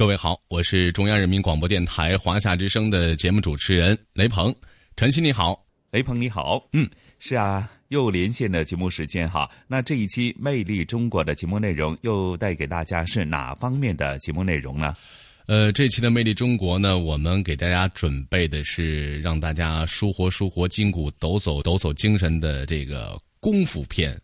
各位好，我是中央人民广播电台华夏之声的节目主持人雷鹏，晨曦你好，雷鹏你好，嗯，是啊，又连线的节目时间哈。那这一期《魅力中国》的节目内容又带给大家是哪方面的节目内容呢？呃，这期的《魅力中国》呢，我们给大家准备的是让大家舒活舒活筋骨、抖擞抖擞精神的这个功夫片。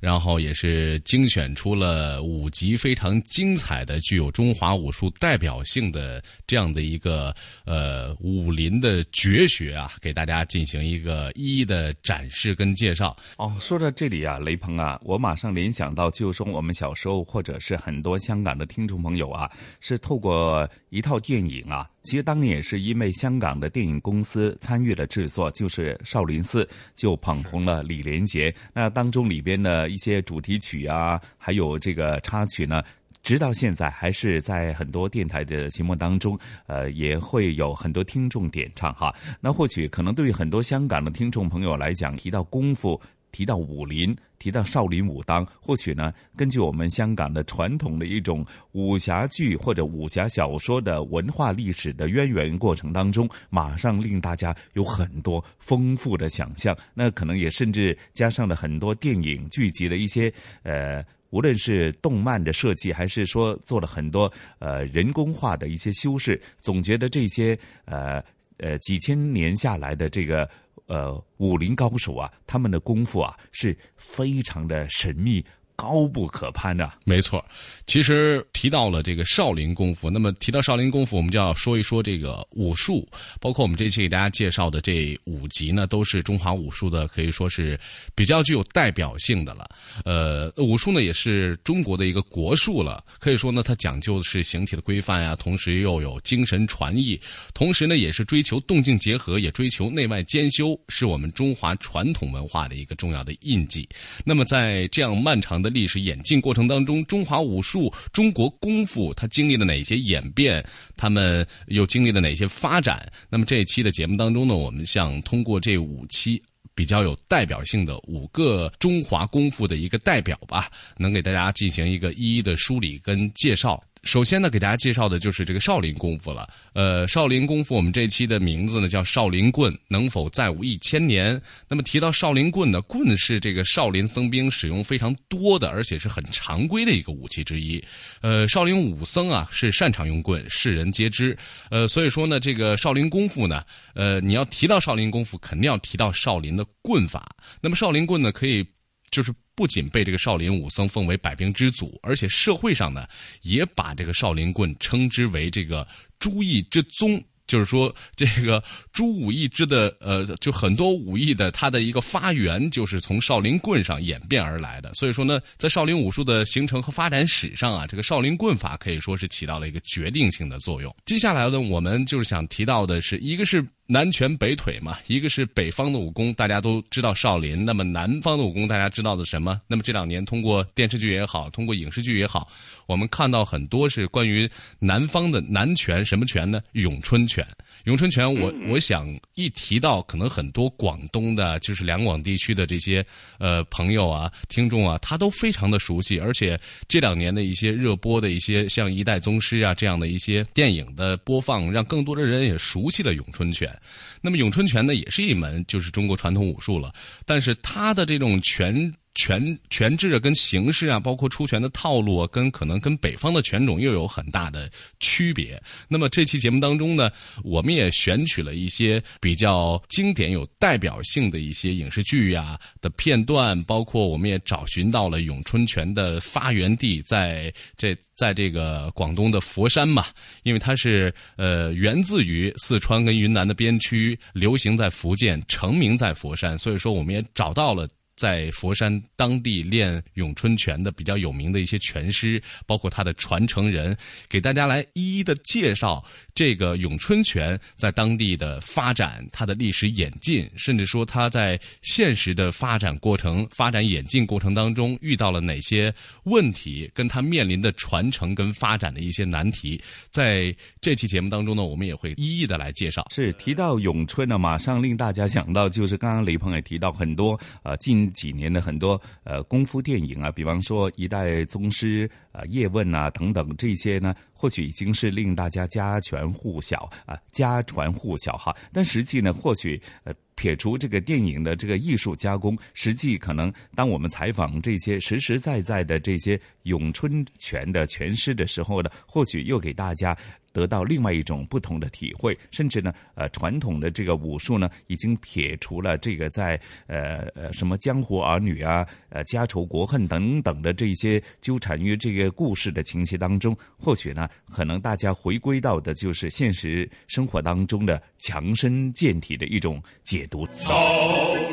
然后也是精选出了五集非常精彩的、具有中华武术代表性的这样的一个呃武林的绝学啊，给大家进行一个一一的展示跟介绍。哦，说到这里啊，雷鹏啊，我马上联想到，就说我们小时候或者是很多香港的听众朋友啊，是透过一套电影啊。其实当年也是因为香港的电影公司参与了制作，就是《少林寺》，就捧红了李连杰。那当中里边的一些主题曲啊，还有这个插曲呢，直到现在还是在很多电台的节目当中，呃，也会有很多听众点唱哈。那或许可能对于很多香港的听众朋友来讲，提到功夫。提到武林，提到少林武当，或许呢，根据我们香港的传统的一种武侠剧或者武侠小说的文化历史的渊源过程当中，马上令大家有很多丰富的想象。那可能也甚至加上了很多电影剧集的一些呃，无论是动漫的设计，还是说做了很多呃人工化的一些修饰，总觉得这些呃呃几千年下来的这个。呃，武林高手啊，他们的功夫啊是非常的神秘。高不可攀的，没错。其实提到了这个少林功夫，那么提到少林功夫，我们就要说一说这个武术。包括我们这期给大家介绍的这五集呢，都是中华武术的，可以说是比较具有代表性的了。呃，武术呢也是中国的一个国术了，可以说呢它讲究的是形体的规范呀，同时又有精神传艺，同时呢也是追求动静结合，也追求内外兼修，是我们中华传统文化的一个重要的印记。那么在这样漫长的历史演进过程当中，中华武术、中国功夫，它经历了哪些演变？他们又经历了哪些发展？那么这一期的节目当中呢，我们想通过这五期比较有代表性的五个中华功夫的一个代表吧，能给大家进行一个一一的梳理跟介绍。首先呢，给大家介绍的就是这个少林功夫了。呃，少林功夫，我们这期的名字呢叫少林棍，能否再舞一千年？那么提到少林棍呢，棍是这个少林僧兵使用非常多的，而且是很常规的一个武器之一。呃，少林武僧啊是擅长用棍，世人皆知。呃，所以说呢，这个少林功夫呢，呃，你要提到少林功夫，肯定要提到少林的棍法。那么少林棍呢，可以就是。不仅被这个少林武僧奉为百兵之祖，而且社会上呢，也把这个少林棍称之为这个诸艺之宗。就是说，这个诸武艺之的，呃，就很多武艺的，它的一个发源就是从少林棍上演变而来的。所以说呢，在少林武术的形成和发展史上啊，这个少林棍法可以说是起到了一个决定性的作用。接下来呢，我们就是想提到的是，一个是南拳北腿嘛，一个是北方的武功，大家都知道少林。那么南方的武功，大家知道的什么？那么这两年通过电视剧也好，通过影视剧也好。我们看到很多是关于南方的南拳，什么拳呢？咏春拳。咏春拳，我我想一提到，可能很多广东的，就是两广地区的这些呃朋友啊、听众啊，他都非常的熟悉。而且这两年的一些热播的一些像《一代宗师》啊这样的一些电影的播放，让更多的人也熟悉了咏春拳。那么咏春拳呢，也是一门就是中国传统武术了。但是它的这种拳权权制啊，跟形式啊，包括出拳的套路啊，跟可能跟北方的拳种又有很大的区别。那么这期节目当中呢，我们也选取了一些比较经典、有代表性的一些影视剧呀的片段，包括我们也找寻到了咏春拳的发源地，在这在这个广东的佛山嘛，因为它是呃源自于四川跟云南的边区，流行在福建，成名在佛山，所以说我们也找到了。在佛山当地练咏春拳的比较有名的一些拳师，包括他的传承人，给大家来一一的介绍这个咏春拳在当地的发展、它的历史演进，甚至说它在现实的发展过程、发展演进过程当中遇到了哪些问题，跟它面临的传承跟发展的一些难题。在这期节目当中呢，我们也会一一的来介绍。是提到咏春呢，马上令大家想到就是刚刚雷鹏也提到很多呃近。几年的很多呃功夫电影啊，比方说《一代宗师》啊、《叶问》啊等等这些呢，或许已经是令大家家传户晓啊，家传户晓哈。但实际呢，或许呃。撇除这个电影的这个艺术加工，实际可能当我们采访这些实实在在的这些咏春拳的拳师的时候呢，或许又给大家得到另外一种不同的体会，甚至呢，呃，传统的这个武术呢，已经撇除了这个在呃呃什么江湖儿女啊、呃家仇国恨等等的这些纠缠于这个故事的情节当中，或许呢，可能大家回归到的就是现实生活当中的强身健体的一种解读。少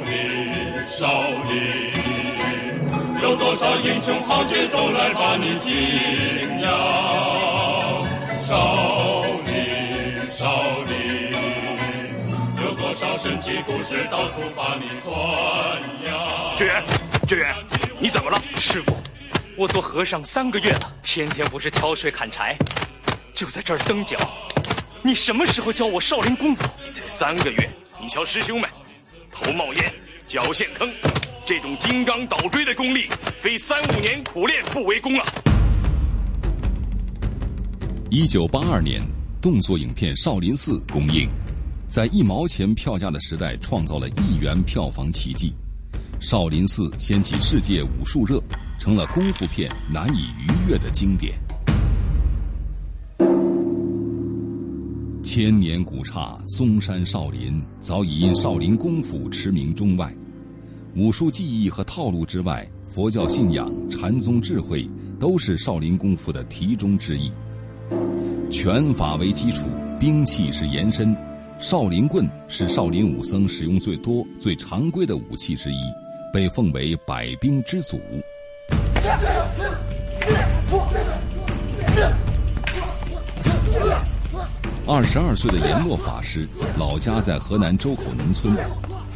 林，少林，有多少英雄豪杰都来把你敬仰。少林，少林，有多少神奇故事到处把你传扬。志远，志远，你怎么了？师傅，我做和尚三个月了，天天不是挑水砍柴，就在这儿蹬脚。你什么时候教我少林功夫？才三个月。你瞧，师兄们，头冒烟，脚陷坑，这种金刚倒锥的功力，非三五年苦练不为功啊！一九八二年，动作影片《少林寺》公映，在一毛钱票价的时代，创造了亿元票房奇迹。《少林寺》掀起世界武术热，成了功夫片难以逾越的经典。千年古刹嵩山少林早已因少林功夫驰名中外，武术技艺和套路之外，佛教信仰、禅宗智慧都是少林功夫的题中之意。拳法为基础，兵器是延伸，少林棍是少林武僧使用最多、最常规的武器之一，被奉为百兵之祖。二十二岁的阎洛法师，老家在河南周口农村，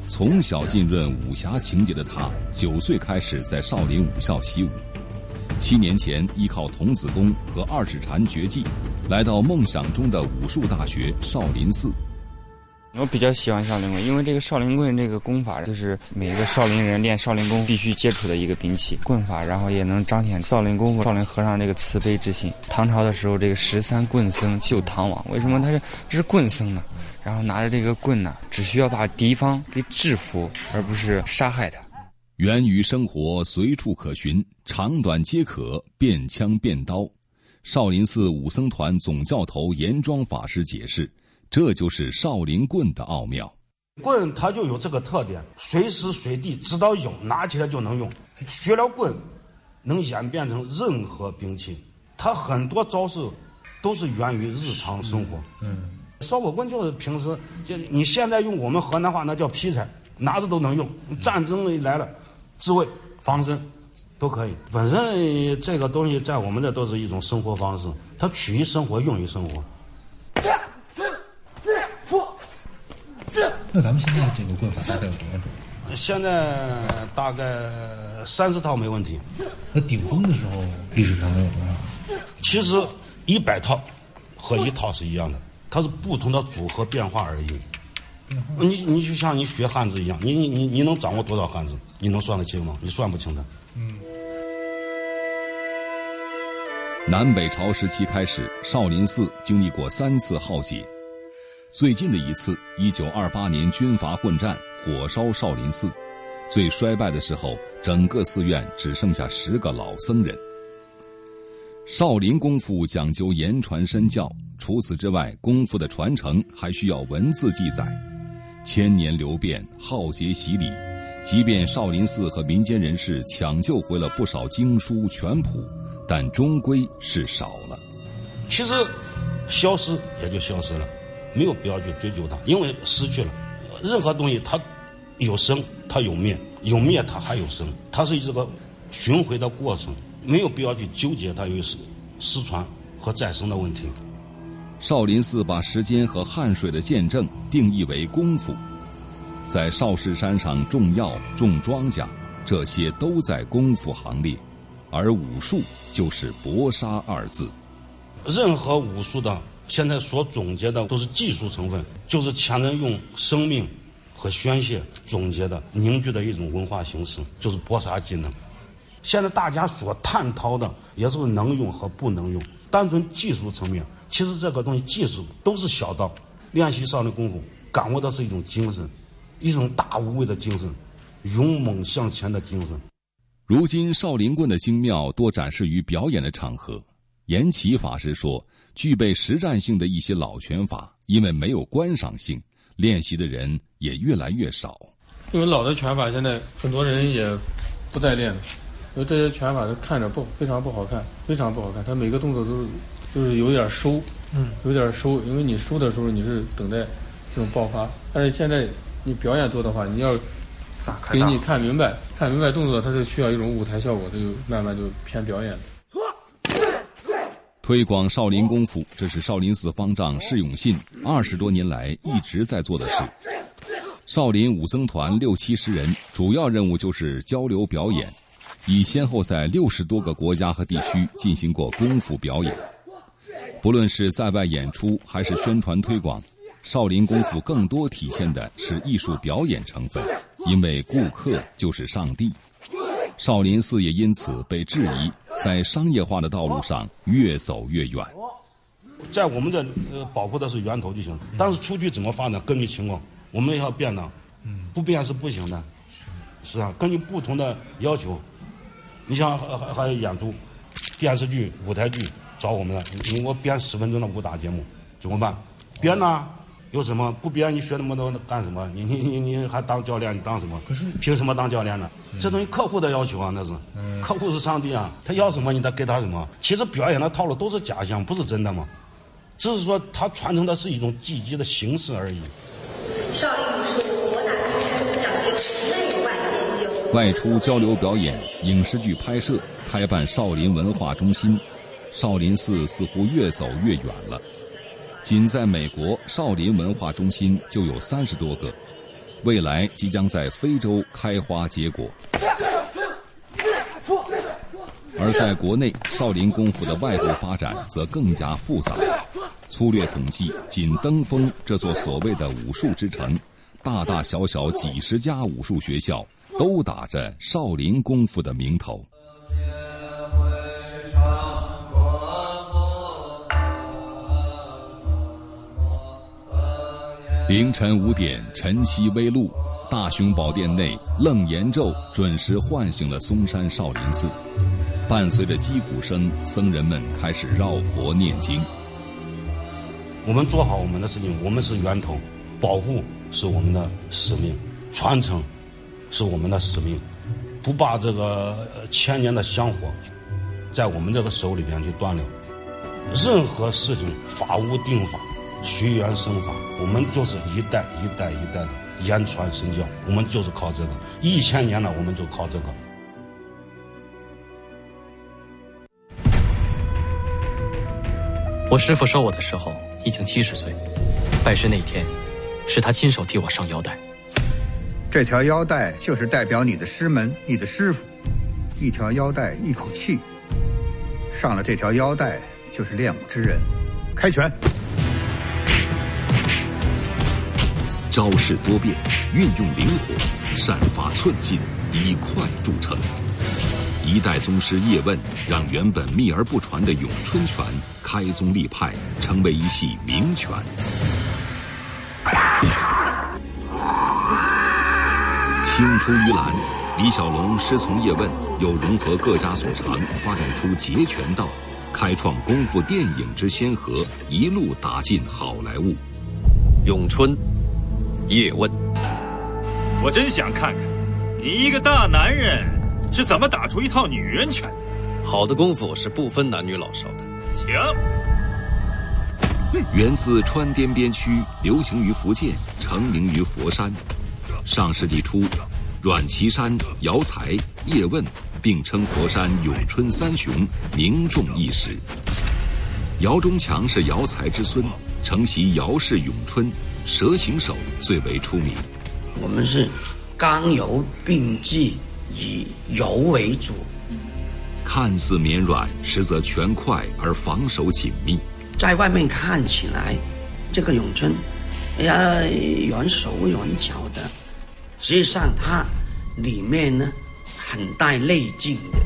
从小浸润武侠情节的他，九岁开始在少林武校习武，七年前依靠童子功和二指禅绝技，来到梦想中的武术大学少林寺。我比较喜欢少林棍，因为这个少林棍这个功法，就是每一个少林人练少林功必须接触的一个兵器棍法，然后也能彰显少林功夫、少林和尚这个慈悲之心。唐朝的时候，这个十三棍僧救唐王，为什么他是这是棍僧呢？然后拿着这个棍呢，只需要把敌方给制服，而不是杀害他。源于生活，随处可寻，长短皆可，变枪变刀。少林寺武僧团总教头严庄法师解释。这就是少林棍的奥妙，棍它就有这个特点，随时随地知道用，拿起来就能用。学了棍，能演变成任何兵器。它很多招式都是源于日常生活。嗯，烧火棍就是平时就你现在用我们河南话那叫劈柴，拿着都能用。战争来了，自卫防身都可以。本身这个东西在我们这都是一种生活方式，它取于生活，用于生活。那咱们现在这个棍法大概有多少种？现在大概三十套没问题。那顶峰的时候，历史上能有多少？其实一百套和一套是一样的，它是不同的组合变化而已。你你就像你学汉字一样，你你你你能掌握多少汉字？你能算得清吗？你算不清的。嗯。南北朝时期开始，少林寺经历过三次浩劫。最近的一次，一九二八年军阀混战，火烧少林寺。最衰败的时候，整个寺院只剩下十个老僧人。少林功夫讲究言传身教，除此之外，功夫的传承还需要文字记载。千年流变，浩劫洗礼，即便少林寺和民间人士抢救回了不少经书全谱，但终归是少了。其实，消失也就消失了，没有必要去追究它，因为失去了。任何东西它有生，它有灭，有灭它还有生，它是这个巡回的过程。没有必要去纠结它有失失传和再生的问题。少林寺把时间和汗水的见证定义为功夫，在少室山上种药、种庄稼，这些都在功夫行列，而武术就是搏杀二字。任何武术的现在所总结的都是技术成分，就是前人用生命和宣泄总结的凝聚的一种文化形式，就是搏杀技能。现在大家所探讨的也是能用和不能用，单纯技术层面，其实这个东西技术都是小道。练习上的功夫，感悟的是一种精神，一种大无畏的精神，勇猛向前的精神。如今少林棍的精妙多展示于表演的场合。延启法师说，具备实战性的一些老拳法，因为没有观赏性，练习的人也越来越少。因为老的拳法现在很多人也不再练了。因为这些拳法它看着不非常不好看，非常不好看。它每个动作都是就是有点收，嗯，有点收。因为你收的时候你是等待这种爆发，但是现在你表演多的话，你要给你看明白，看明白动作，它是需要一种舞台效果，它就慢慢就偏表演。推广少林功夫，这是少林寺方丈释永信二十多年来一直在做的事。少林武僧团六七十人，主要任务就是交流表演。已先后在六十多个国家和地区进行过功夫表演。不论是在外演出还是宣传推广，少林功夫更多体现的是艺术表演成分，因为顾客就是上帝。少林寺也因此被质疑在商业化的道路上越走越远。在我们这呃保护的是源头就行了，但是出去怎么发展，根据情况我们要变的，不变是不行的。是啊，根据不同的要求。你像还还还有演出，电视剧、舞台剧找我们了，你给我编十分钟的武打节目，怎么办？编呢？有什么不编？你学那么多干什么？你你你你还当教练？你当什么？可是凭什么当教练呢？这东西客户的要求啊，那是，客户是上帝啊，他要什么你得给他什么。其实表演的套路都是假象，不是真的嘛，只是说他传承的是一种积极的形式而已。少林武术博大精深，讲究内外兼修。外出交流表演、影视剧拍摄、开办少林文化中心，少林寺似乎越走越远了。仅在美国，少林文化中心就有三十多个，未来即将在非洲开花结果。而在国内，少林功夫的外部发展则更加复杂。粗略统计，仅登封这座所谓的武术之城，大大小小几十家武术学校都打着少林功夫的名头。凌晨五点，晨曦微露，大雄宝殿内楞严咒准时唤醒了嵩山少林寺。伴随着击鼓声，僧人们开始绕佛念经。我们做好我们的事情，我们是源头，保护是我们的使命，传承是我们的使命，不把这个千年的香火在我们这个手里边去断了。任何事情法无定法。随缘生法，我们就是一代一代一代的言传身教，我们就是靠这个，一千年了，我们就靠这个。我师傅收我的时候已经七十岁，拜师那天，是他亲手替我上腰带。这条腰带就是代表你的师门，你的师傅。一条腰带，一口气，上了这条腰带就是练武之人。开拳。招式多变，运用灵活，善发寸劲，以快著称。一代宗师叶问让原本秘而不传的咏春拳开宗立派，成为一系名拳。青出于蓝，李小龙师从叶问，又融合各家所长，发展出截拳道，开创功夫电影之先河，一路打进好莱坞。咏春，叶问，我真想看看，你一个大男人是怎么打出一套女人拳的。好的功夫是不分男女老少的。请。源自川滇边区，流行于福建，成名于佛山。上世纪初，阮岐山、姚才、叶问并称佛山咏春三雄，名重一时。姚中强是姚才之孙，承袭姚氏咏春，蛇形手最为出名。我们是刚柔并济，以柔为主。看似绵软，实则拳快而防守紧密。在外面看起来，这个咏春，哎呀，软手软脚的，实际上它里面呢很带内劲的。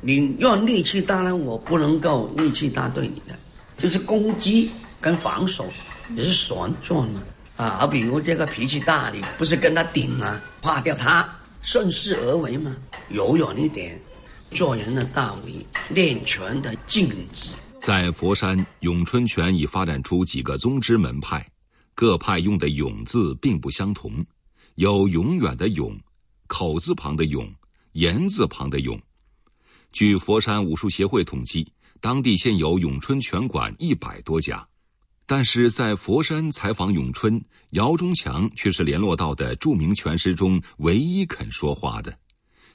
你用力气大呢，我不能够力气大对你的，就是攻击跟防守也是旋转嘛。啊，好比如这个脾气大，你不是跟他顶啊，怕掉他。顺势而为嘛，柔软一点，做人的道理，练拳的境界。在佛山，咏春拳已发展出几个宗支门派，各派用的“咏”字并不相同，有永远的“永”，口字旁的“永”，言字旁的“永”。据佛山武术协会统计，当地现有咏春拳馆一百多家。但是在佛山采访咏春，姚中强却是联络到的著名拳师中唯一肯说话的。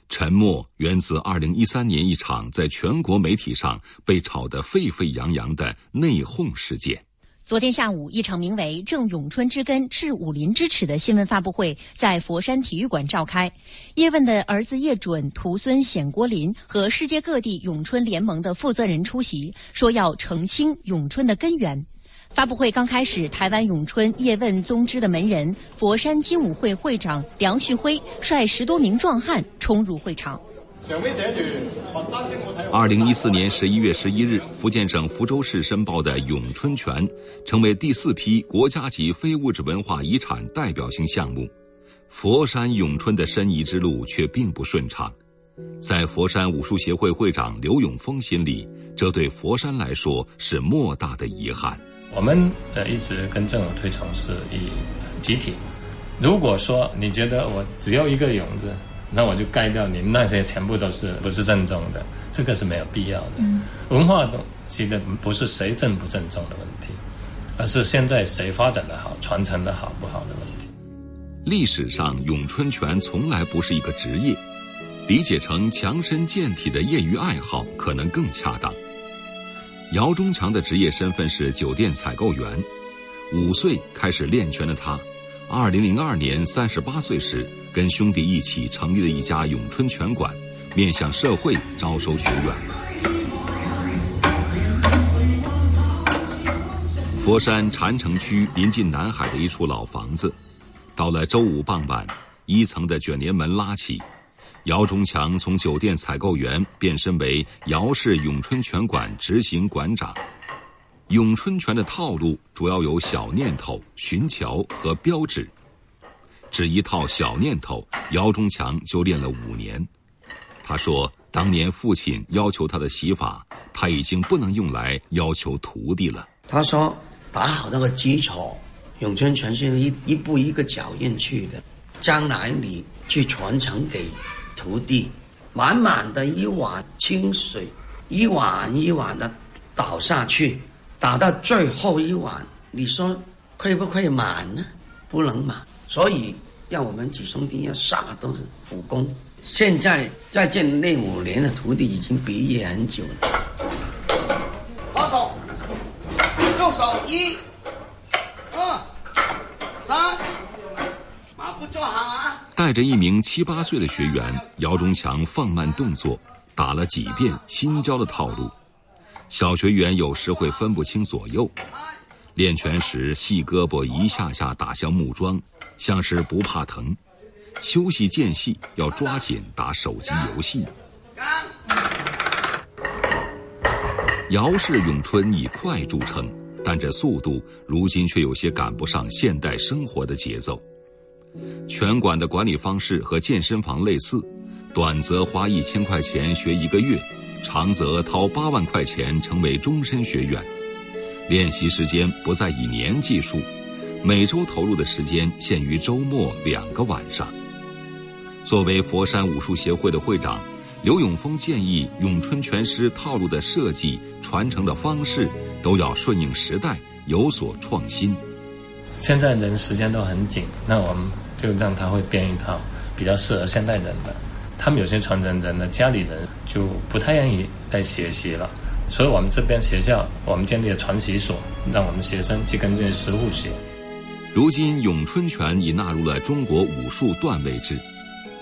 沉默源自二零一三年一场在全国媒体上被炒得沸沸扬扬的内讧事件。昨天下午，一场名为“正咏春之根，治武林之耻”的新闻发布会在佛山体育馆召开。叶问的儿子叶准、徒孙显国林和世界各地咏春联盟的负责人出席，说要澄清咏春的根源。发布会刚开始，台湾咏春叶问宗支的门人佛山精武会会长梁旭辉率十多名壮汉冲入会场。二零一四年十一月十一日，福建省福州市申报的咏春拳成为第四批国家级非物质文化遗产代表性项目。佛山咏春的申遗之路却并不顺畅，在佛山武术协会会长刘永峰心里，这对佛山来说是莫大的遗憾。我们呃一直跟政府推崇是以集体。如果说你觉得我只要一个“勇”字，那我就盖掉你们那些全部都是不是正宗的，这个是没有必要的。文化东西的不是谁正不正宗的问题，而是现在谁发展的好、传承的好不好的问题。历史上咏春拳从来不是一个职业，理解成强身健体的业余爱好可能更恰当。姚中强的职业身份是酒店采购员，五岁开始练拳的他，二零零二年三十八岁时，跟兄弟一起成立了一家咏春拳馆，面向社会招收学员。佛山禅城区临近南海的一处老房子，到了周五傍晚，一层的卷帘门拉起。姚中强从酒店采购员变身为姚氏咏春拳馆执行馆长。咏春拳的套路主要有小念头、寻桥和标志。只一套小念头，姚中强就练了五年。他说，当年父亲要求他的习法，他已经不能用来要求徒弟了。他说，打好那个基础，咏春拳是一一步一个脚印去的，将来你去传承给。徒弟，满满的一碗清水，一碗一碗的倒下去，倒到最后一碗，你说会不会满呢？不能满，所以要我们几兄弟要上的都是苦功。现在在建那五年的徒弟已经毕业很久了。好手，右手一、二、三，马步做好啊。带着一名七八岁的学员，姚忠强放慢动作，打了几遍新教的套路。小学员有时会分不清左右，练拳时细胳膊一下下打向木桩，像是不怕疼。休息间隙要抓紧打手机游戏。姚氏咏春以快著称，但这速度如今却有些赶不上现代生活的节奏。拳馆的管理方式和健身房类似，短则花一千块钱学一个月，长则掏八万块钱成为终身学员。练习时间不再以年计数，每周投入的时间限于周末两个晚上。作为佛山武术协会的会长，刘永峰建议咏春拳师套路的设计、传承的方式都要顺应时代，有所创新。现在人时间都很紧，那我们就让他会编一套比较适合现代人的。他们有些传承人的家里人就不太愿意再学习了，所以我们这边学校我们建立了传习所，让我们学生去跟这些师傅学。如今，咏春拳已纳入了中国武术段位制。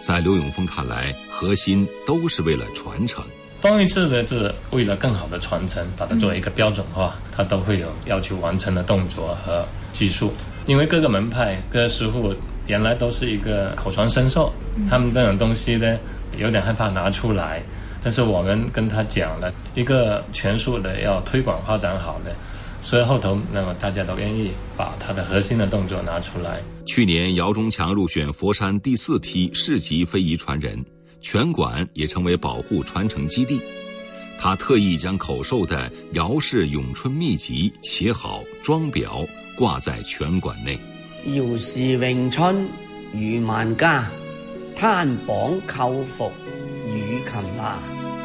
在刘永峰看来，核心都是为了传承。段位制的是为了更好的传承，把它作为一个标准化，它都会有要求完成的动作和技术。因为各个门派、各个师傅原来都是一个口传身授，他们这种东西呢，有点害怕拿出来。但是我们跟他讲了，一个拳术的要推广发展好的。所以后头，那么大家都愿意把他的核心的动作拿出来。去年，姚忠强入选佛山第四批市级非遗传人，拳馆也成为保护传承基地。他特意将口授的姚氏咏春秘籍写好装裱，挂在拳馆内。姚氏咏春余万家，摊榜扣服与擒拿。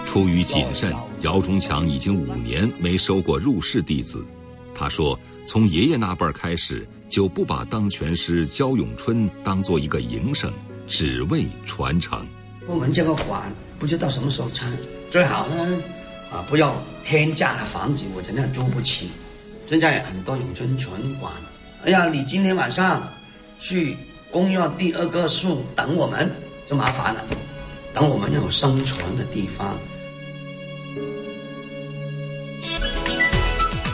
出于谨慎，姚中强已经五年没收过入室弟子。他说：“从爷爷那辈儿开始，就不把当拳师焦永春当做一个营生，只为传承。我们这个馆不知道什么时候拆，最好呢，啊，不要天价的房子，我真的租不起。现在很多咏春拳馆，哎呀，你今天晚上去公园第二个树等我们，就麻烦了。等我们有生存的地方。”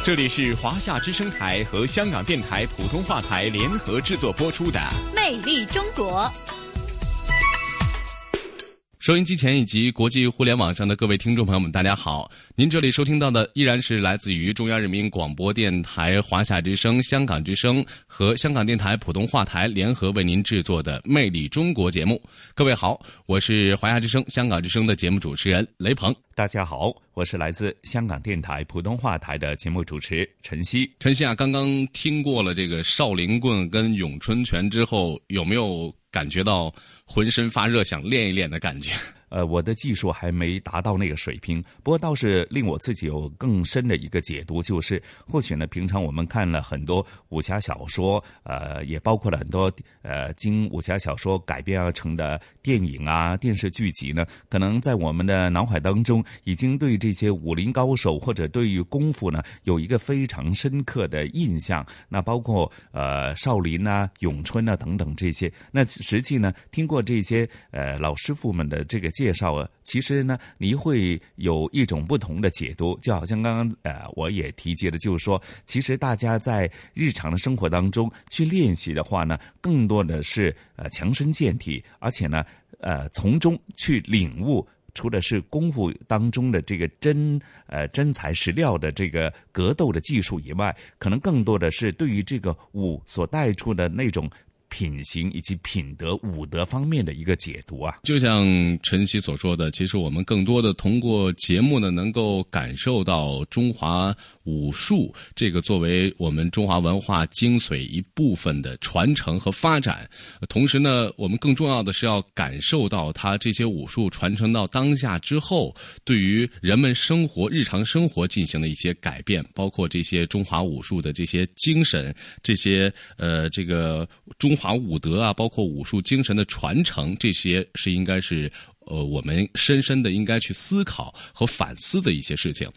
这里是华夏之声台和香港电台普通话台联合制作播出的《魅力中国》。收音机前以及国际互联网上的各位听众朋友们，大家好！您这里收听到的依然是来自于中央人民广播电台华夏之声、香港之声和香港电台普通话台联合为您制作的《魅力中国》节目。各位好，我是华夏之声、香港之声的节目主持人雷鹏。大家好，我是来自香港电台普通话台的节目主持陈曦。陈曦啊，刚刚听过了这个少林棍跟咏春拳之后，有没有感觉到浑身发热，想练一练的感觉？呃，我的技术还没达到那个水平，不过倒是令我自己有更深的一个解读，就是或许呢，平常我们看了很多武侠小说，呃，也包括了很多呃经武侠小说改编而成的电影啊、电视剧集呢，可能在我们的脑海当中已经对这些武林高手或者对于功夫呢有一个非常深刻的印象。那包括呃少林啊、咏春啊等等这些，那实际呢，听过这些呃老师傅们的这个。介绍啊，其实呢，你会有一种不同的解读，就好像刚刚呃，我也提及的，就是说，其实大家在日常的生活当中去练习的话呢，更多的是呃强身健体，而且呢，呃，从中去领悟，除了是功夫当中的这个真呃真材实料的这个格斗的技术以外，可能更多的是对于这个武所带出的那种。品行以及品德、武德方面的一个解读啊，就像晨曦所说的，其实我们更多的通过节目呢，能够感受到中华武术这个作为我们中华文化精髓一部分的传承和发展。同时呢，我们更重要的是要感受到它这些武术传承到当下之后，对于人们生活、日常生活进行的一些改变，包括这些中华武术的这些精神，这些呃，这个中。华武德啊，包括武术精神的传承，这些是应该是呃我们深深的应该去思考和反思的一些事情。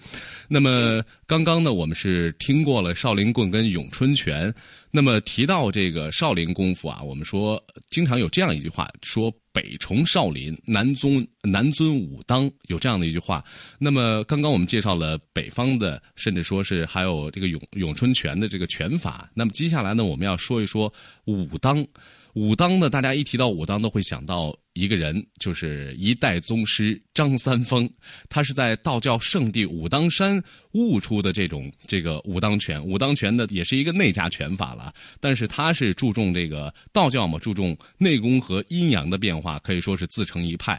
那么刚刚呢，我们是听过了少林棍跟咏春拳。那么提到这个少林功夫啊，我们说经常有这样一句话，说北崇少林，南宗南尊武当，有这样的一句话。那么刚刚我们介绍了北方的，甚至说是还有这个咏咏春拳的这个拳法。那么接下来呢，我们要说一说武当。武当呢，大家一提到武当都会想到一个人，就是一代宗师张三丰。他是在道教圣地武当山悟出的这种这个武当拳。武当拳呢，也是一个内家拳法了，但是他是注重这个道教嘛，注重内功和阴阳的变化，可以说是自成一派。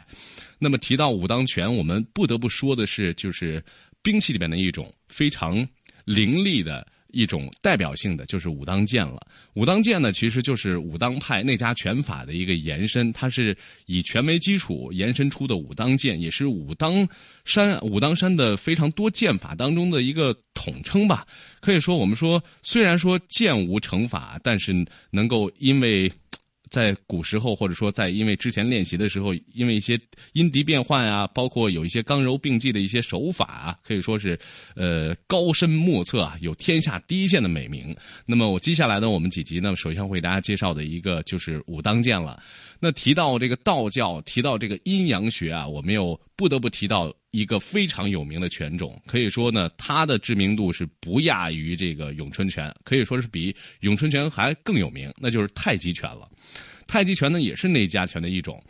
那么提到武当拳，我们不得不说的是，就是兵器里面的一种非常凌厉的。一种代表性的就是武当剑了。武当剑呢，其实就是武当派内家拳法的一个延伸，它是以拳为基础延伸出的武当剑，也是武当山武当山的非常多剑法当中的一个统称吧。可以说，我们说虽然说剑无成法，但是能够因为。在古时候，或者说在因为之前练习的时候，因为一些音笛变换啊，包括有一些刚柔并济的一些手法啊，可以说是呃高深莫测啊，有天下第一剑的美名。那么我接下来呢，我们几集呢，首先会给大家介绍的一个就是武当剑了。那提到这个道教，提到这个阴阳学啊，我们又不得不提到一个非常有名的拳种，可以说呢，它的知名度是不亚于这个咏春拳，可以说是比咏春拳还更有名，那就是太极拳了。太极拳呢，也是内家拳的一种。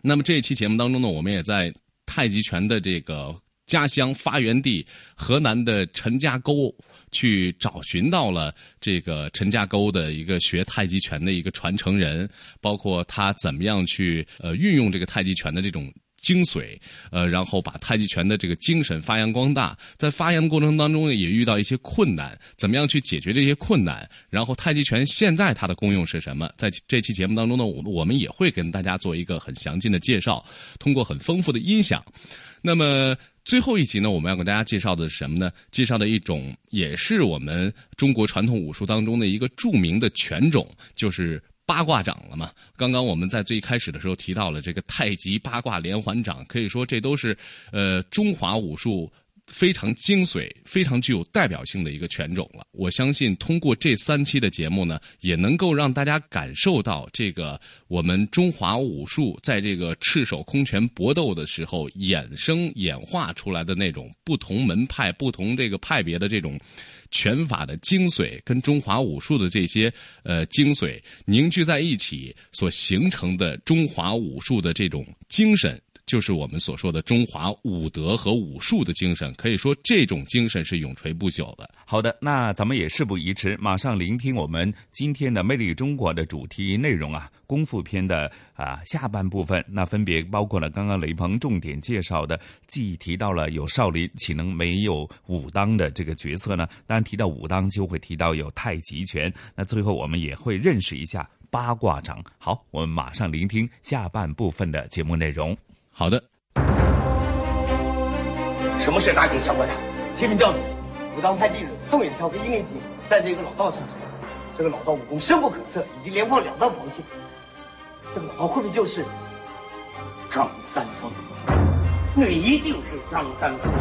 那么这一期节目当中呢，我们也在太极拳的这个家乡发源地河南的陈家沟去找寻到了这个陈家沟的一个学太极拳的一个传承人，包括他怎么样去呃运用这个太极拳的这种。精髓，呃，然后把太极拳的这个精神发扬光大，在发扬过程当中呢，也遇到一些困难，怎么样去解决这些困难？然后太极拳现在它的功用是什么？在这期节目当中呢，我我们也会跟大家做一个很详尽的介绍，通过很丰富的音响。那么最后一集呢，我们要给大家介绍的是什么呢？介绍的一种也是我们中国传统武术当中的一个著名的拳种，就是。八卦掌了嘛？刚刚我们在最开始的时候提到了这个太极八卦连环掌，可以说这都是呃中华武术非常精髓、非常具有代表性的一个拳种了。我相信通过这三期的节目呢，也能够让大家感受到这个我们中华武术在这个赤手空拳搏斗的时候衍生演化出来的那种不同门派、不同这个派别的这种。拳法的精髓跟中华武术的这些呃精髓凝聚在一起所形成的中华武术的这种精神。就是我们所说的中华武德和武术的精神，可以说这种精神是永垂不朽的。好的，那咱们也事不宜迟，马上聆听我们今天的《魅力中国》的主题内容啊，功夫片的啊下半部分，那分别包括了刚刚雷鹏重点介绍的，既提到了有少林，岂能没有武当的这个角色呢？当然提到武当，就会提到有太极拳。那最后我们也会认识一下八卦掌。好，我们马上聆听下半部分的节目内容。好的。什么是大惊小怪的？启禀教主，武当派弟子宋远跳飞鹰猎技，在这个老道上手。这个老道武功深不可测，已经连破两道防线。这个老道会不会就是张三丰？那一定是张三丰。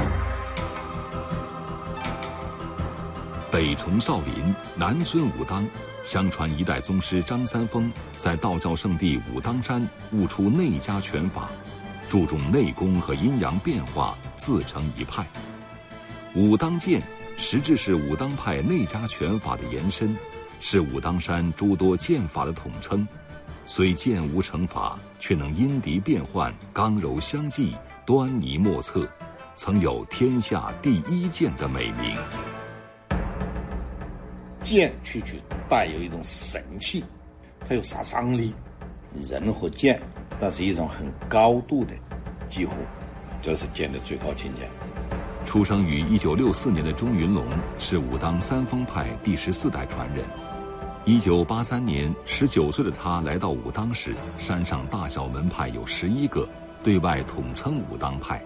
北崇少林，南尊武当。相传一代宗师张三丰在道教圣地武当山悟出内家拳法。注重内功和阴阳变化，自成一派。武当剑实质是武当派内家拳法的延伸，是武当山诸多剑法的统称。虽剑无成法，却能因敌变换，刚柔相济，端倪莫测，曾有“天下第一剑”的美名。剑确确带有一种神气，它有杀伤力。人和剑。那是一种很高度的几乎，这是剑的最高境界。出生于一九六四年的钟云龙是武当三峰派第十四代传人。一九八三年，十九岁的他来到武当时，山上大小门派有十一个，对外统称武当派。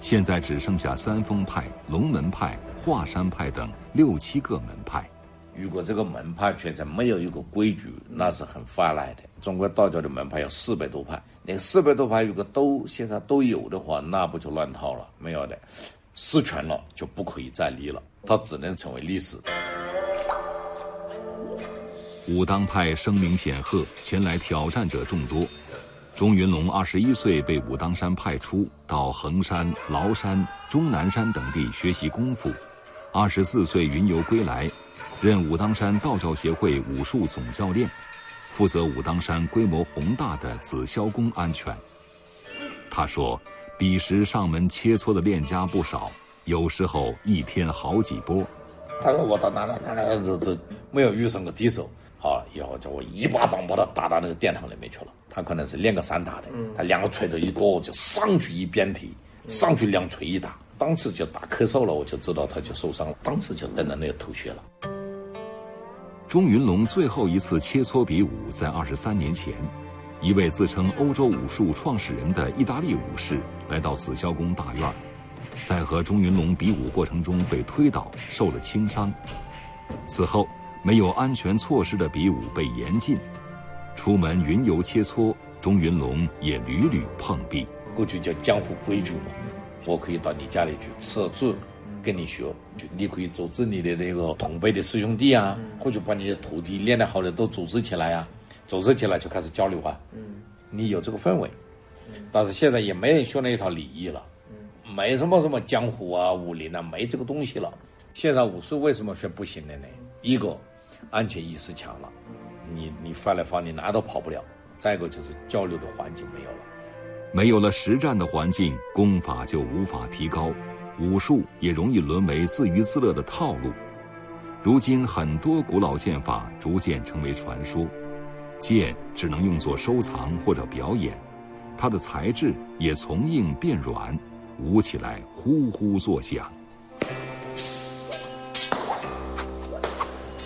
现在只剩下三峰派、龙门派、华山派等六七个门派。如果这个门派全程没有一个规矩，那是很泛滥的。中国道教的门派有四百多派，那四百多派如果都现在都有的话，那不就乱套了？没有的，失传了就不可以再立了，它只能成为历史。武当派声名显赫，前来挑战者众多。钟云龙二十一岁被武当山派出，到衡山、崂山、终南山等地学习功夫。二十四岁云游归来。任武当山道教协会武术总教练，负责武当山规模宏大的紫霄宫安全。他说，彼时上门切磋的练家不少，有时候一天好几波。他说我到哪哪哪哪这这没有遇上个敌手，好了以后叫我一巴掌把他打到那个殿堂里面去了。他可能是练个散打的，他两个锤子一多，就上去一鞭踢，上去两锤一打，当时就打咳嗽了，我就知道他就受伤了，当时就等着那个吐血了。钟云龙最后一次切磋比武在二十三年前，一位自称欧洲武术创始人的意大利武士来到紫霄宫大院，在和钟云龙比武过程中被推倒，受了轻伤。此后，没有安全措施的比武被严禁，出门云游切磋，钟云龙也屡屡碰壁。过去叫江湖规矩嘛，我可以到你家里去吃住。跟你学，就你可以组织你的那个同辈的师兄弟啊，或者把你的徒弟练得好的都组织起来啊，组织起来就开始交流啊。嗯，你有这个氛围，但是现在也没人学那一套礼仪了，没什么什么江湖啊、武林啊，没这个东西了。现在武术为什么学不行了呢？一个，安全意识强了，你你翻来翻你哪都跑不了；再一个就是交流的环境没有了，没有了实战的环境，功法就无法提高。武术也容易沦为自娱自乐的套路。如今很多古老剑法逐渐成为传说，剑只能用作收藏或者表演，它的材质也从硬变软，舞起来呼呼作响。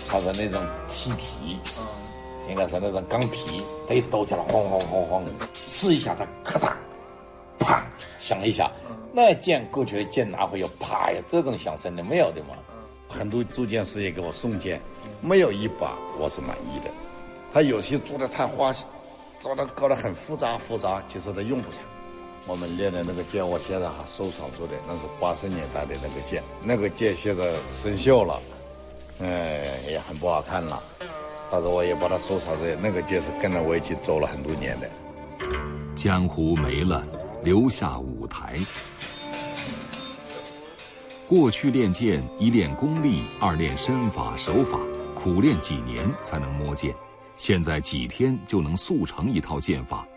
它是那种铁皮，应该是那种钢皮，它一抖起来晃晃晃晃，试一下它咔嚓，啪响一下。那剑过去的剑拿回去啪呀这种响声的没有的嘛？很多铸剑师也给我送剑，没有一把我是满意的。他有些做的太花，做的搞得很复杂复杂，其实他用不上。我们练的那个剑，我现在还收藏着的，那是八十年代的那个剑，那个剑现在生锈了，哎，也很不好看了。但是我也把它收藏着，那个剑是跟着我一起走了很多年的。江湖没了，留下台。过去练剑，一练功力，二练身法手法，苦练几年才能摸剑。现在几天就能速成一套剑法，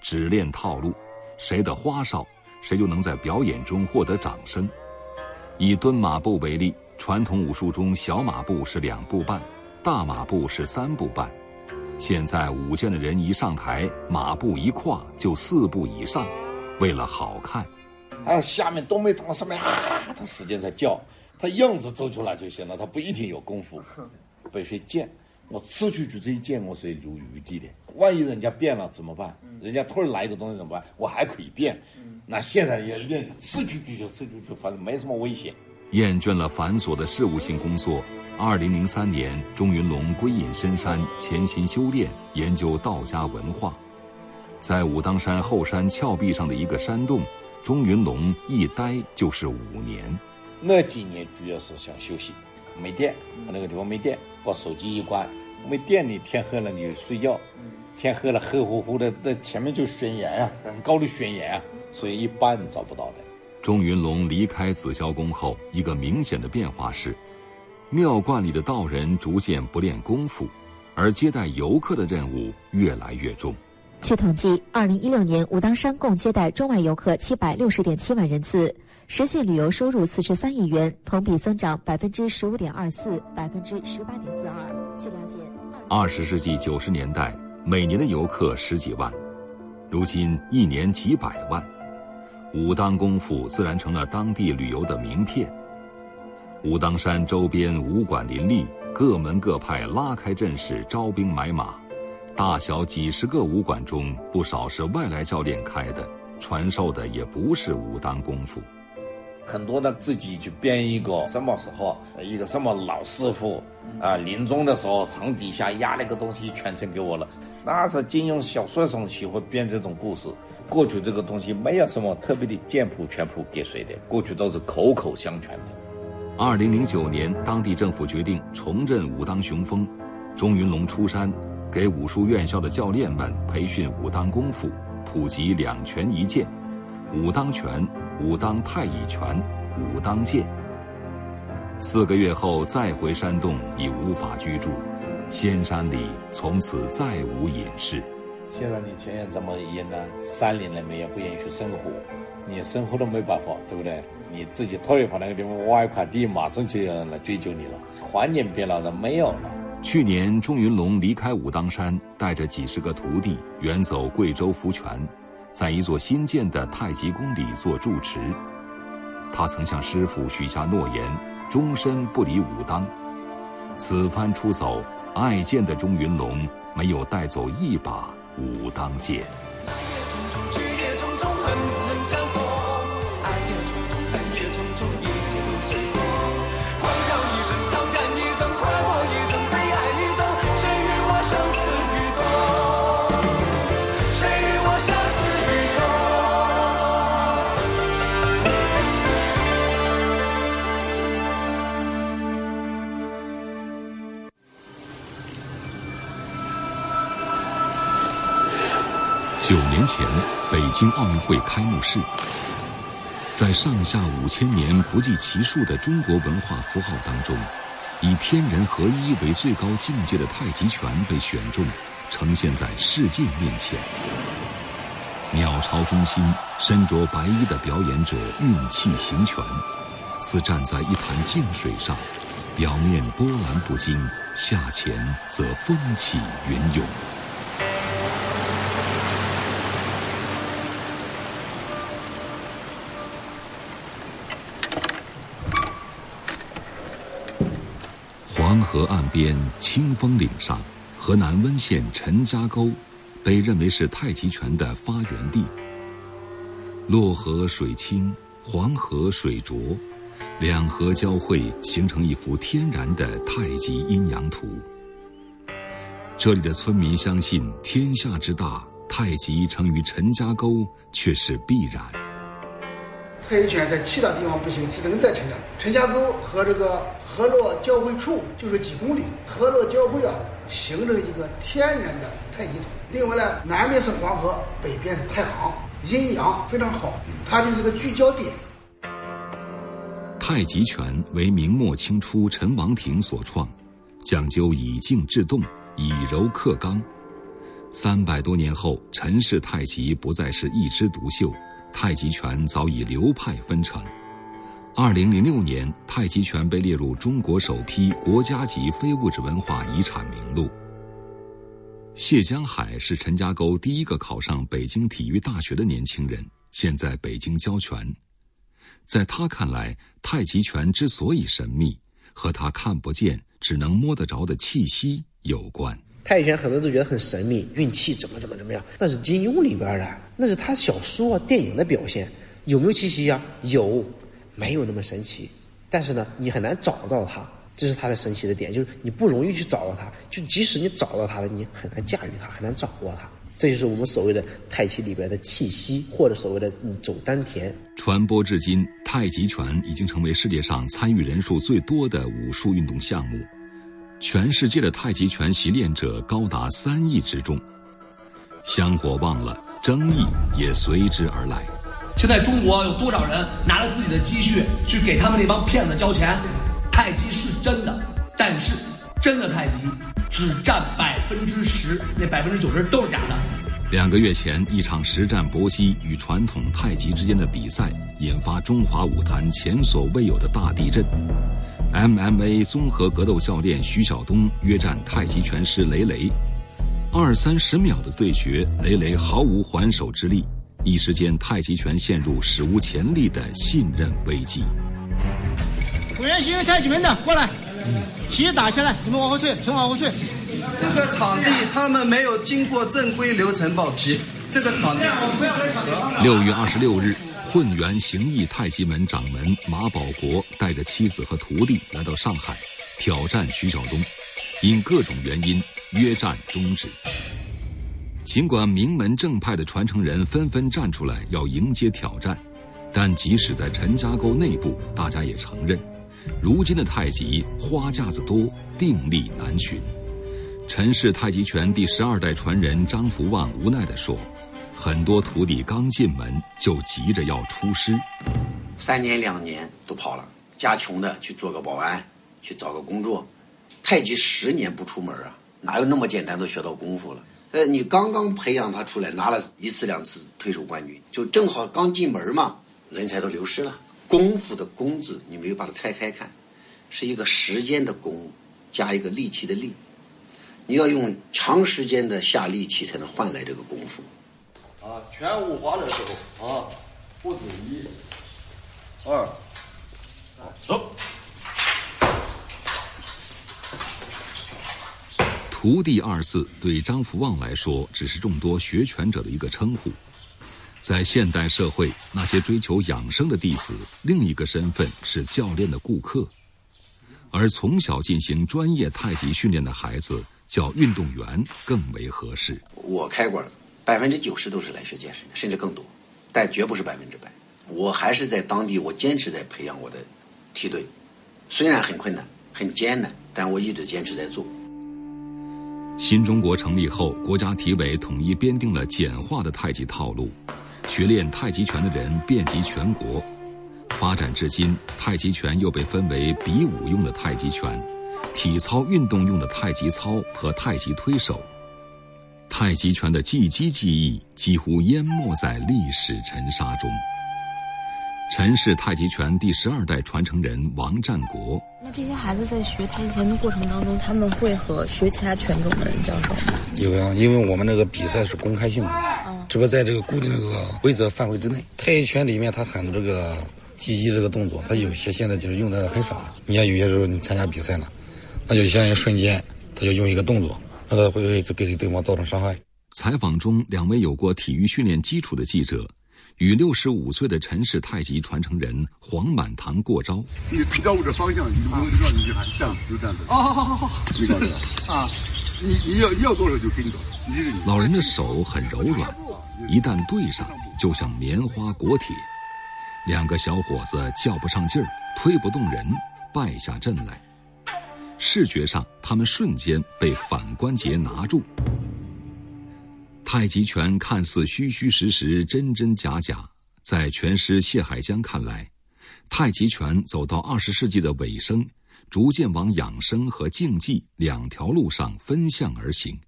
只练套路，谁的花哨，谁就能在表演中获得掌声。以蹲马步为例，传统武术中小马步是两步半，大马步是三步半。现在舞剑的人一上台，马步一跨就四步以上，为了好看。啊，下面都没到上面啊，他使劲在叫，他样子做出来就行了，他不一定有功夫。被谁见，我吃出去这一剑我是有余地的。万一人家变了怎么办？人家突然来一个东西怎么办？我还可以变。那现在也练，吃出去就吃出去，反正没什么危险。厌倦了繁琐的事务性工作，二零零三年，钟云龙归隐深山，潜心修炼，研究道家文化，在武当山后山峭壁上的一个山洞。钟云龙一待就是五年，那几年主要是想休息，没电，那个地方没电，把手机一关，没电你天黑了你就睡觉，天黑了黑乎乎的，那前面就悬崖啊，很高的悬崖啊，所以一般找不到的。钟云龙离开紫霄宫后，一个明显的变化是，庙观里的道人逐渐不练功夫，而接待游客的任务越来越重。据统计，二零一六年武当山共接待中外游客七百六十点七万人次，实现旅游收入四十三亿元，同比增长百分之十五点二四，百分之十八点四二。据了解，二十世纪九十年代每年的游客十几万，如今一年几百万，武当功夫自然成了当地旅游的名片。武当山周边武馆林立，各门各派拉开阵势，招兵买马。大小几十个武馆中，不少是外来教练开的，传授的也不是武当功夫。很多呢自己去编一个什么时候，一个什么老师傅啊，临终的时候床底下压了个东西传承给我了。那是金庸小说上喜欢编这种故事。过去这个东西没有什么特别的剑谱全谱给谁的，过去都是口口相传的。二零零九年，当地政府决定重振武当雄风，钟云龙出山。给武术院校的教练们培训武当功夫，普及两拳一剑、武当拳、武当太乙拳、武当剑。四个月后再回山洞，已无法居住，仙山里从此再无隐士。现在你前眼这么阴呢，山里人们也不允许生火，你生活都没办法，对不对？你自己退一把那个地方挖一块地，马上就有人来追究你了。环境变了，没有了。去年，钟云龙离开武当山，带着几十个徒弟远走贵州福泉，在一座新建的太极宫里做住持。他曾向师傅许下诺言，终身不离武当。此番出走，爱剑的钟云龙没有带走一把武当剑。九年前，北京奥运会开幕式，在上下五千年不计其数的中国文化符号当中，以天人合一为最高境界的太极拳被选中，呈现在世界面前。鸟巢中心，身着白衣的表演者运气行拳，似站在一潭静水上，表面波澜不惊，下潜则风起云涌。黄河岸边清风岭上，河南温县陈家沟，被认为是太极拳的发源地。洛河水清，黄河水浊，两河交汇，形成一幅天然的太极阴阳图。这里的村民相信，天下之大，太极成于陈家沟却是必然。太极拳在其他地方不行，只能在陈家。陈家沟和这个河洛交汇处就是几公里，河洛交汇啊，形成一个天然的太极图。另外呢，南边是黄河，北边是太行，阴阳非常好，它是一个聚焦点。太极拳为明末清初陈王庭所创，讲究以静制动，以柔克刚。三百多年后，陈氏太极不再是一枝独秀。太极拳早已流派纷呈。二零零六年，太极拳被列入中国首批国家级非物质文化遗产名录。谢江海是陈家沟第一个考上北京体育大学的年轻人，现在北京教拳。在他看来，太极拳之所以神秘，和他看不见、只能摸得着的气息有关。太极拳很多人都觉得很神秘，运气怎么怎么怎么样，那是金庸里边的，那是他小说、啊、电影的表现。有没有气息呀？有，没有那么神奇。但是呢，你很难找到它，这是它的神奇的点，就是你不容易去找到它。就即使你找到它了，你很难驾驭它，很难掌握它。这就是我们所谓的太极里边的气息，或者所谓的走丹田。传播至今，太极拳已经成为世界上参与人数最多的武术运动项目。全世界的太极拳习练者高达三亿之众，香火旺了，争议也随之而来。现在中国有多少人拿着自己的积蓄去给他们那帮骗子交钱？太极是真的，但是真的太极只占百分之十，那百分之九十都是假的。两个月前，一场实战搏击与传统太极之间的比赛，引发中华武坛前所未有的大地震。MMA 综合格斗教练徐晓东约战太极拳师雷雷，二三十秒的对决，雷雷毫无还手之力，一时间太极拳陷入史无前例的信任危机。不愿学太极门的过来，旗打下来，你们往后退，全往后退。这个场地他们没有经过正规流程报批，这个场地。六月二十六日。混元形意太极门掌门马保国带着妻子和徒弟来到上海，挑战徐晓东，因各种原因约战终止。尽管名门正派的传承人纷纷站出来要迎接挑战，但即使在陈家沟内部，大家也承认，如今的太极花架子多，定力难寻。陈氏太极拳第十二代传人张福旺无奈地说。很多徒弟刚进门就急着要出师，三年两年都跑了，家穷的去做个保安，去找个工作，太极十年不出门啊，哪有那么简单都学到功夫了？呃，你刚刚培养他出来，拿了一次两次推手冠军，就正好刚进门嘛，人才都流失了。功夫的“功”字，你没有把它拆开看，是一个时间的“功”，加一个力气的“力”。你要用长时间的下力气，才能换来这个功夫。啊，全五花的时候啊，步子一、二、走。徒弟二字对张福旺来说，只是众多学拳者的一个称呼。在现代社会，那些追求养生的弟子，另一个身份是教练的顾客；而从小进行专业太极训练的孩子，叫运动员更为合适。我开馆，百分之九十都是来学健身的，甚至更多，但绝不是百分之百。我还是在当地，我坚持在培养我的梯队，虽然很困难、很艰难，但我一直坚持在做。新中国成立后，国家体委统一编定了简化的太极套路，学练太极拳的人遍及全国。发展至今，太极拳又被分为比武用的太极拳、体操运动用的太极操和太极推手。太极拳的技击技艺几乎淹没在历史尘沙中。陈氏太极拳第十二代传承人王占国。那这些孩子在学太极拳的过程当中，他们会和学其他拳种的人交手吗？有呀，因为我们那个比赛是公开性的，只不过在这个固定那个规则范围之内。太极拳里面，它很多这个击击这个动作，它有些现在就是用的很少了。你看有些时候你参加比赛了，那就相当于瞬间，他就用一个动作，那他会给对方造成伤害。采访中，两位有过体育训练基础的记者。与六十五岁的陈氏太极传承人黄满堂过招。你照我这方向，你就不用绕你这样，这样就这样子。哦，好好好，你看这个啊，你你要要多少就给你多少。老人的手很柔软，一旦对上，就像棉花裹铁。两个小伙子较不上劲儿，推不动人，败下阵来。视觉上，他们瞬间被反关节拿住。太极拳看似虚虚实实、真真假假，在拳师谢海江看来，太极拳走到二十世纪的尾声，逐渐往养生和竞技两条路上分向而行。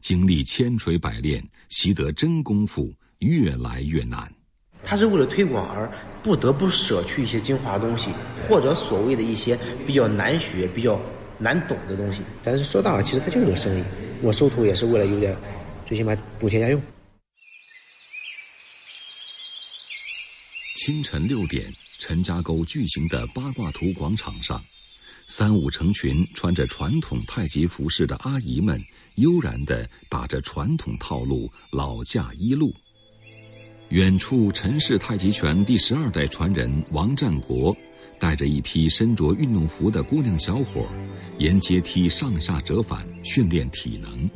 经历千锤百炼，习得真功夫越来越难。他是为了推广而不得不舍去一些精华东西，或者所谓的一些比较难学、比较难懂的东西。但是说大了，其实他就是个生意。我收徒也是为了有点。最起码补贴家用。清晨六点，陈家沟巨型的八卦图广场上，三五成群穿着传统太极服饰的阿姨们，悠然地打着传统套路老架一路。远处，陈氏太极拳第十二代传人王占国，带着一批身着运动服的姑娘小伙，沿阶梯上下折返训练体能。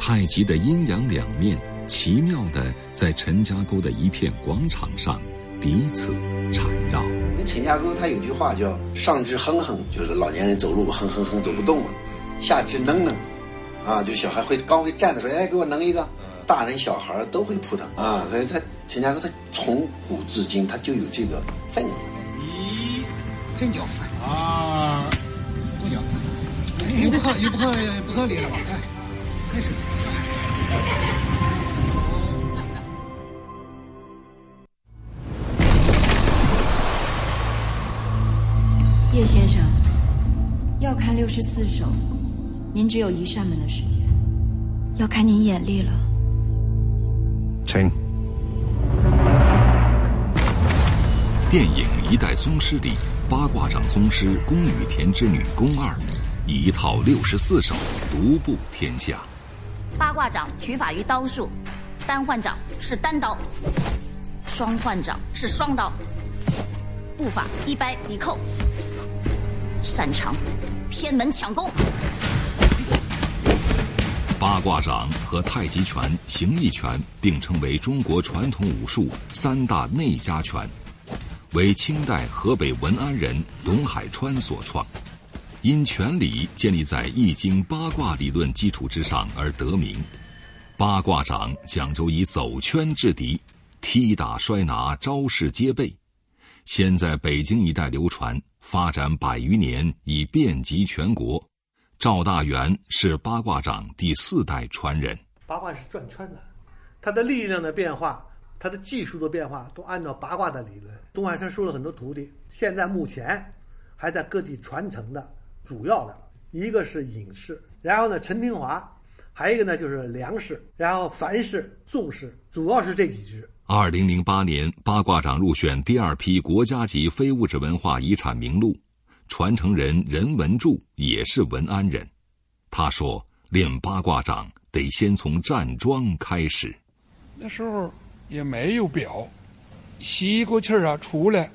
太极的阴阳两面，奇妙的在陈家沟的一片广场上彼此缠绕。陈家沟他有句话叫“上肢哼哼”，就是老年人走路哼哼哼走不动了；下肢能能，啊，就小孩会刚会站的时候，哎，给我能一个。大人小孩都会扑腾啊，所以他陈家沟他从古至今他就有这个分子。一正脚啊，正脚，又不合也不可不合理了吧？哎，开始。叶先生，要看六十四手，您只有一扇门的时间，要看您眼力了。请。电影《一代宗师》里，八卦掌宗师宫羽田之女宫二，以一套六十四手独步天下。八卦掌取法于刀术，单换掌是单刀，双换掌是双刀，步法一掰一扣，擅长偏门抢攻。八卦掌和太极拳、形意拳并称为中国传统武术三大内家拳，为清代河北文安人董海川所创。因拳理建立在易经八卦理论基础之上而得名。八卦掌讲究以走圈制敌，踢打摔拿招式皆备，先在北京一带流传，发展百余年，已遍及全国。赵大元是八卦掌第四代传人。八卦是转圈的，他的力量的变化，他的技术的变化，都按照八卦的理论。东海山收了很多徒弟，现在目前还在各地传承的主要的一个是尹氏，然后呢陈廷华，还有一个呢就是梁氏，然后樊氏、宋氏，主要是这几支。二零零八年，八卦掌入选第二批国家级非物质文化遗产名录。传承人任文柱也是文安人，他说：“练八卦掌得先从站桩开始。那时候也没有表，吸一口气儿啊，出来，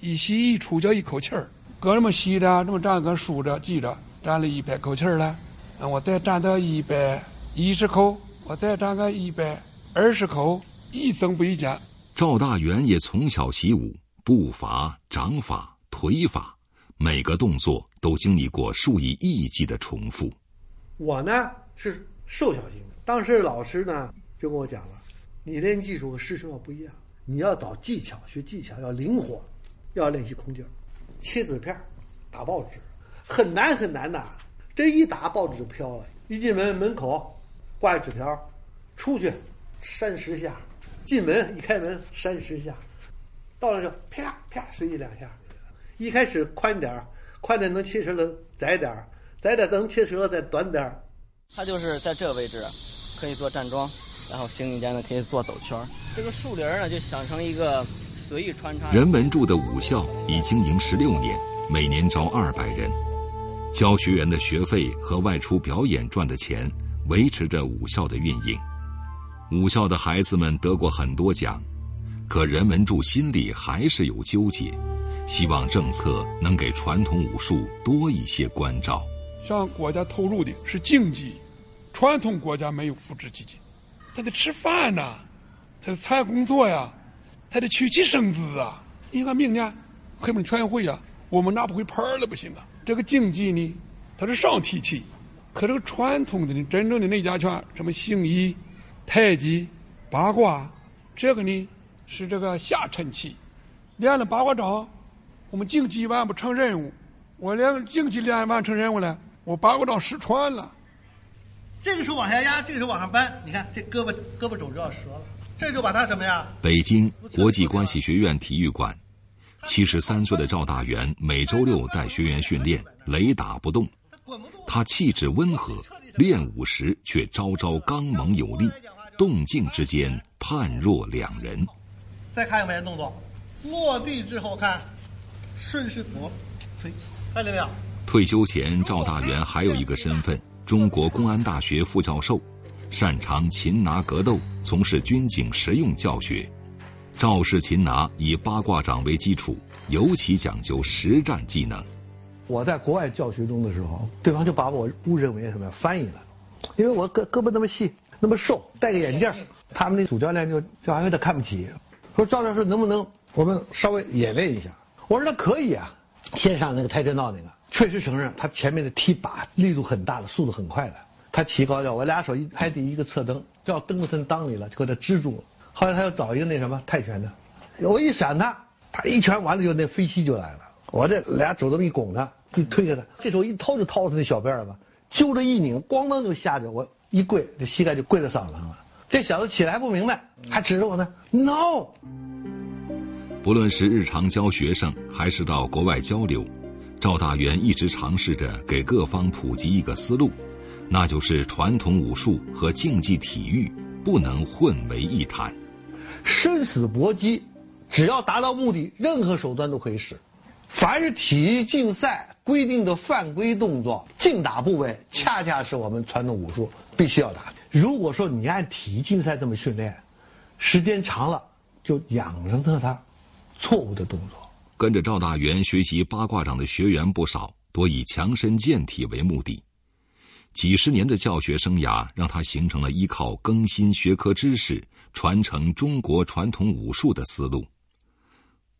一吸一出叫一口气儿。搁这么吸着，这么站，搁数着记着，站了一百口气儿了。啊，我再站到一百一十口，我再站个一百二十口，一增不一减。”赵大元也从小习武，步伐、掌法、腿法。每个动作都经历过数以亿计的重复。我呢是瘦小型，当时老师呢就跟我讲了，你练技术和师兄要不一样，你要找技巧，学技巧要灵活，要练习空劲儿，切纸片，打报纸，很难很难的，这一打报纸就飘了。一进门门口挂纸条，出去扇十下，进门一开门扇十下，到了就啪啪随意两下。一开始宽点儿，宽点能切成了窄点儿，窄点能切成了再短点儿。它就是在这个位置，可以做站桩，然后行进间呢可以做走圈。这个树林呢就想成一个随意穿插。任文柱的武校已经营十六年，每年招二百人，教学员的学费和外出表演赚的钱维持着武校的运营。武校的孩子们得过很多奖，可任文柱心里还是有纠结。希望政策能给传统武术多一些关照。向国家投入的是竞技，传统国家没有扶持基金，他得吃饭呐，他得参加工作呀，他得娶妻生子啊。你看明年黑门全运会呀，我们拿不回牌了不行啊。这个竞技呢，它是上提气，可这个传统的呢，真正的内家拳，什么形意、太极、八卦，这个呢是这个下沉气，练了八卦掌。我们竞技完不成任务，我连竞技练完成任务了，我八卦掌失传了。这个手往下压，这个手往上扳，你看这胳膊胳膊肘就要折了，这就把他什么呀？北京国际关系学院体育馆，七十三岁的赵大元每周六带学员训练，雷打不动。他气质温和，练武时却招招刚猛有力，动静之间判若两人。再看一遍动作，落地之后看。顺势搏，推，看见没有？退休前，赵大元还有一个身份：中国公安大学副教授，擅长擒拿格斗，从事军警实用教学。赵氏擒拿以八卦掌为基础，尤其讲究实战技能。我在国外教学中的时候，对方就把我误认为什么翻译了，因为我胳胳膊那么细，那么瘦，戴个眼镜，他们那主教练就就好像有点看不起，说赵教授能不能我们稍微演练一下？我说那可以啊，线上那个跆拳道那个确实承认他前面的踢把力度很大的，速度很快的。他起高脚，我俩手一拍地，一个侧蹬，叫蹬到他裆里了，就给他支住了。后来他又找一个那什么泰拳的，我一闪他，他一拳完了就那飞膝就来了。我这俩肘这么一拱他，一推开他，这手一掏就掏出那小辫儿吧，就这一拧，咣当就下去，我一跪，这膝盖就跪在嗓子上了。这小子起来不明白，还指着我呢，no。不论是日常教学生，还是到国外交流，赵大元一直尝试着给各方普及一个思路，那就是传统武术和竞技体育不能混为一谈。生死搏击，只要达到目的，任何手段都可以使。凡是体育竞赛规定的犯规动作、竞打部位，恰恰是我们传统武术必须要打的。如果说你按体育竞赛这么训练，时间长了，就养成了他。错误的动作。跟着赵大元学习八卦掌的学员不少，多以强身健体为目的。几十年的教学生涯，让他形成了依靠更新学科知识、传承中国传统武术的思路。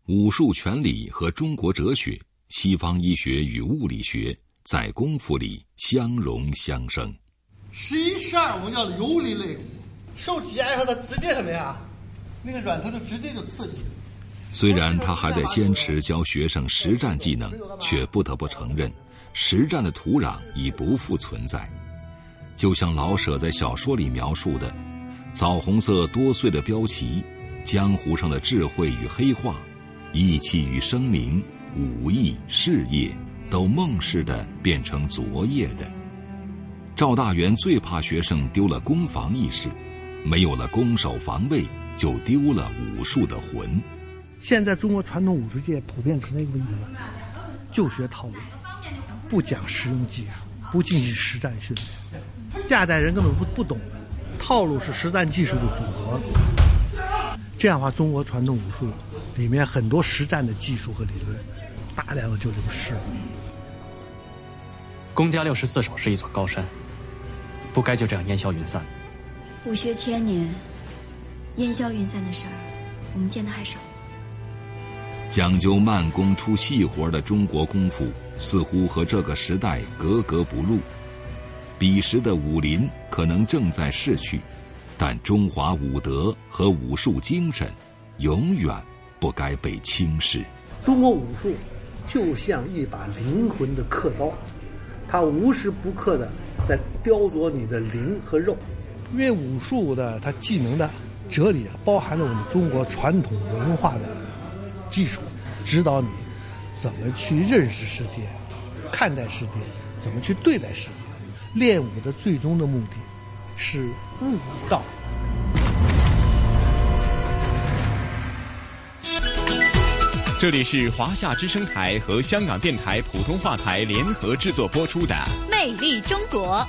武术全理和中国哲学、西方医学与物理学在功夫里相融相生。十一、十二，我们叫游离肋骨，受挤压以后，它直接什么呀？那个软头就直接就刺进去。虽然他还在坚持教学生实战技能，却不得不承认，实战的土壤已不复存在。就像老舍在小说里描述的，枣红色多岁的标旗，江湖上的智慧与黑化，义气与声名，武艺事业，都梦似的变成昨夜的。赵大元最怕学生丢了攻防意识，没有了攻守防卫，就丢了武术的魂。现在中国传统武术界普遍成了一个问题了，就学套路，不讲实用技术，不进行实战训练。下代人根本不不懂的，套路是实战技术的组合。这样的话，中国传统武术里面很多实战的技术和理论，大量的就流失了。公家六十四手是一座高山，不该就这样烟消云散。武学千年，烟消云散的事儿，我们见的还少。讲究慢工出细活的中国功夫，似乎和这个时代格格不入。彼时的武林可能正在逝去，但中华武德和武术精神，永远不该被轻视。中国武术就像一把灵魂的刻刀，它无时不刻的在雕琢你的灵和肉。因为武术的它技能的哲理啊，包含了我们中国传统文化的技术，指导你怎么去认识世界、看待世界，怎么去对待世界。练武的最终的目的，是悟道。这里是华夏之声台和香港电台普通话台联合制作播出的《魅力中国》。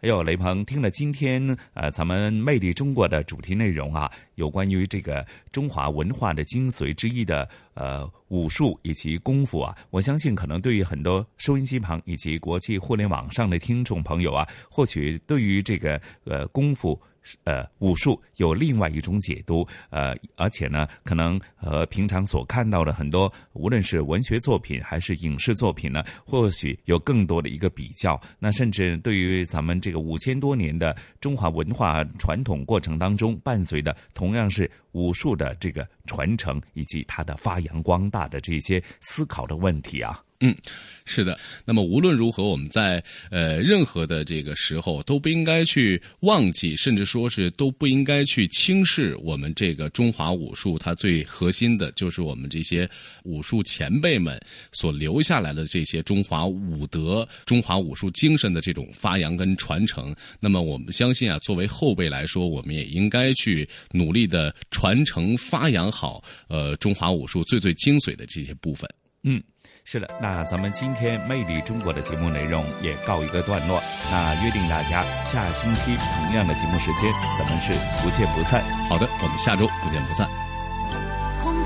哎呦，雷鹏，听了今天呃咱们《魅力中国》的主题内容啊，有关于这个中华文化的精髓之一的呃武术以及功夫啊，我相信可能对于很多收音机旁以及国际互联网上的听众朋友啊，或许对于这个呃功夫。呃，武术有另外一种解读，呃，而且呢，可能和平常所看到的很多，无论是文学作品还是影视作品呢，或许有更多的一个比较。那甚至对于咱们这个五千多年的中华文化传统过程当中，伴随的同样是武术的这个传承以及它的发扬光大的这些思考的问题啊。嗯，是的。那么无论如何，我们在呃任何的这个时候都不应该去忘记，甚至说是都不应该去轻视我们这个中华武术。它最核心的就是我们这些武术前辈们所留下来的这些中华武德、中华武术精神的这种发扬跟传承。那么我们相信啊，作为后辈来说，我们也应该去努力的传承发扬好呃中华武术最最精髓的这些部分。嗯。是的，那咱们今天《魅力中国》的节目内容也告一个段落。那约定大家下星期同样的节目时间，咱们是不见不散。好的，我们下周不见不散。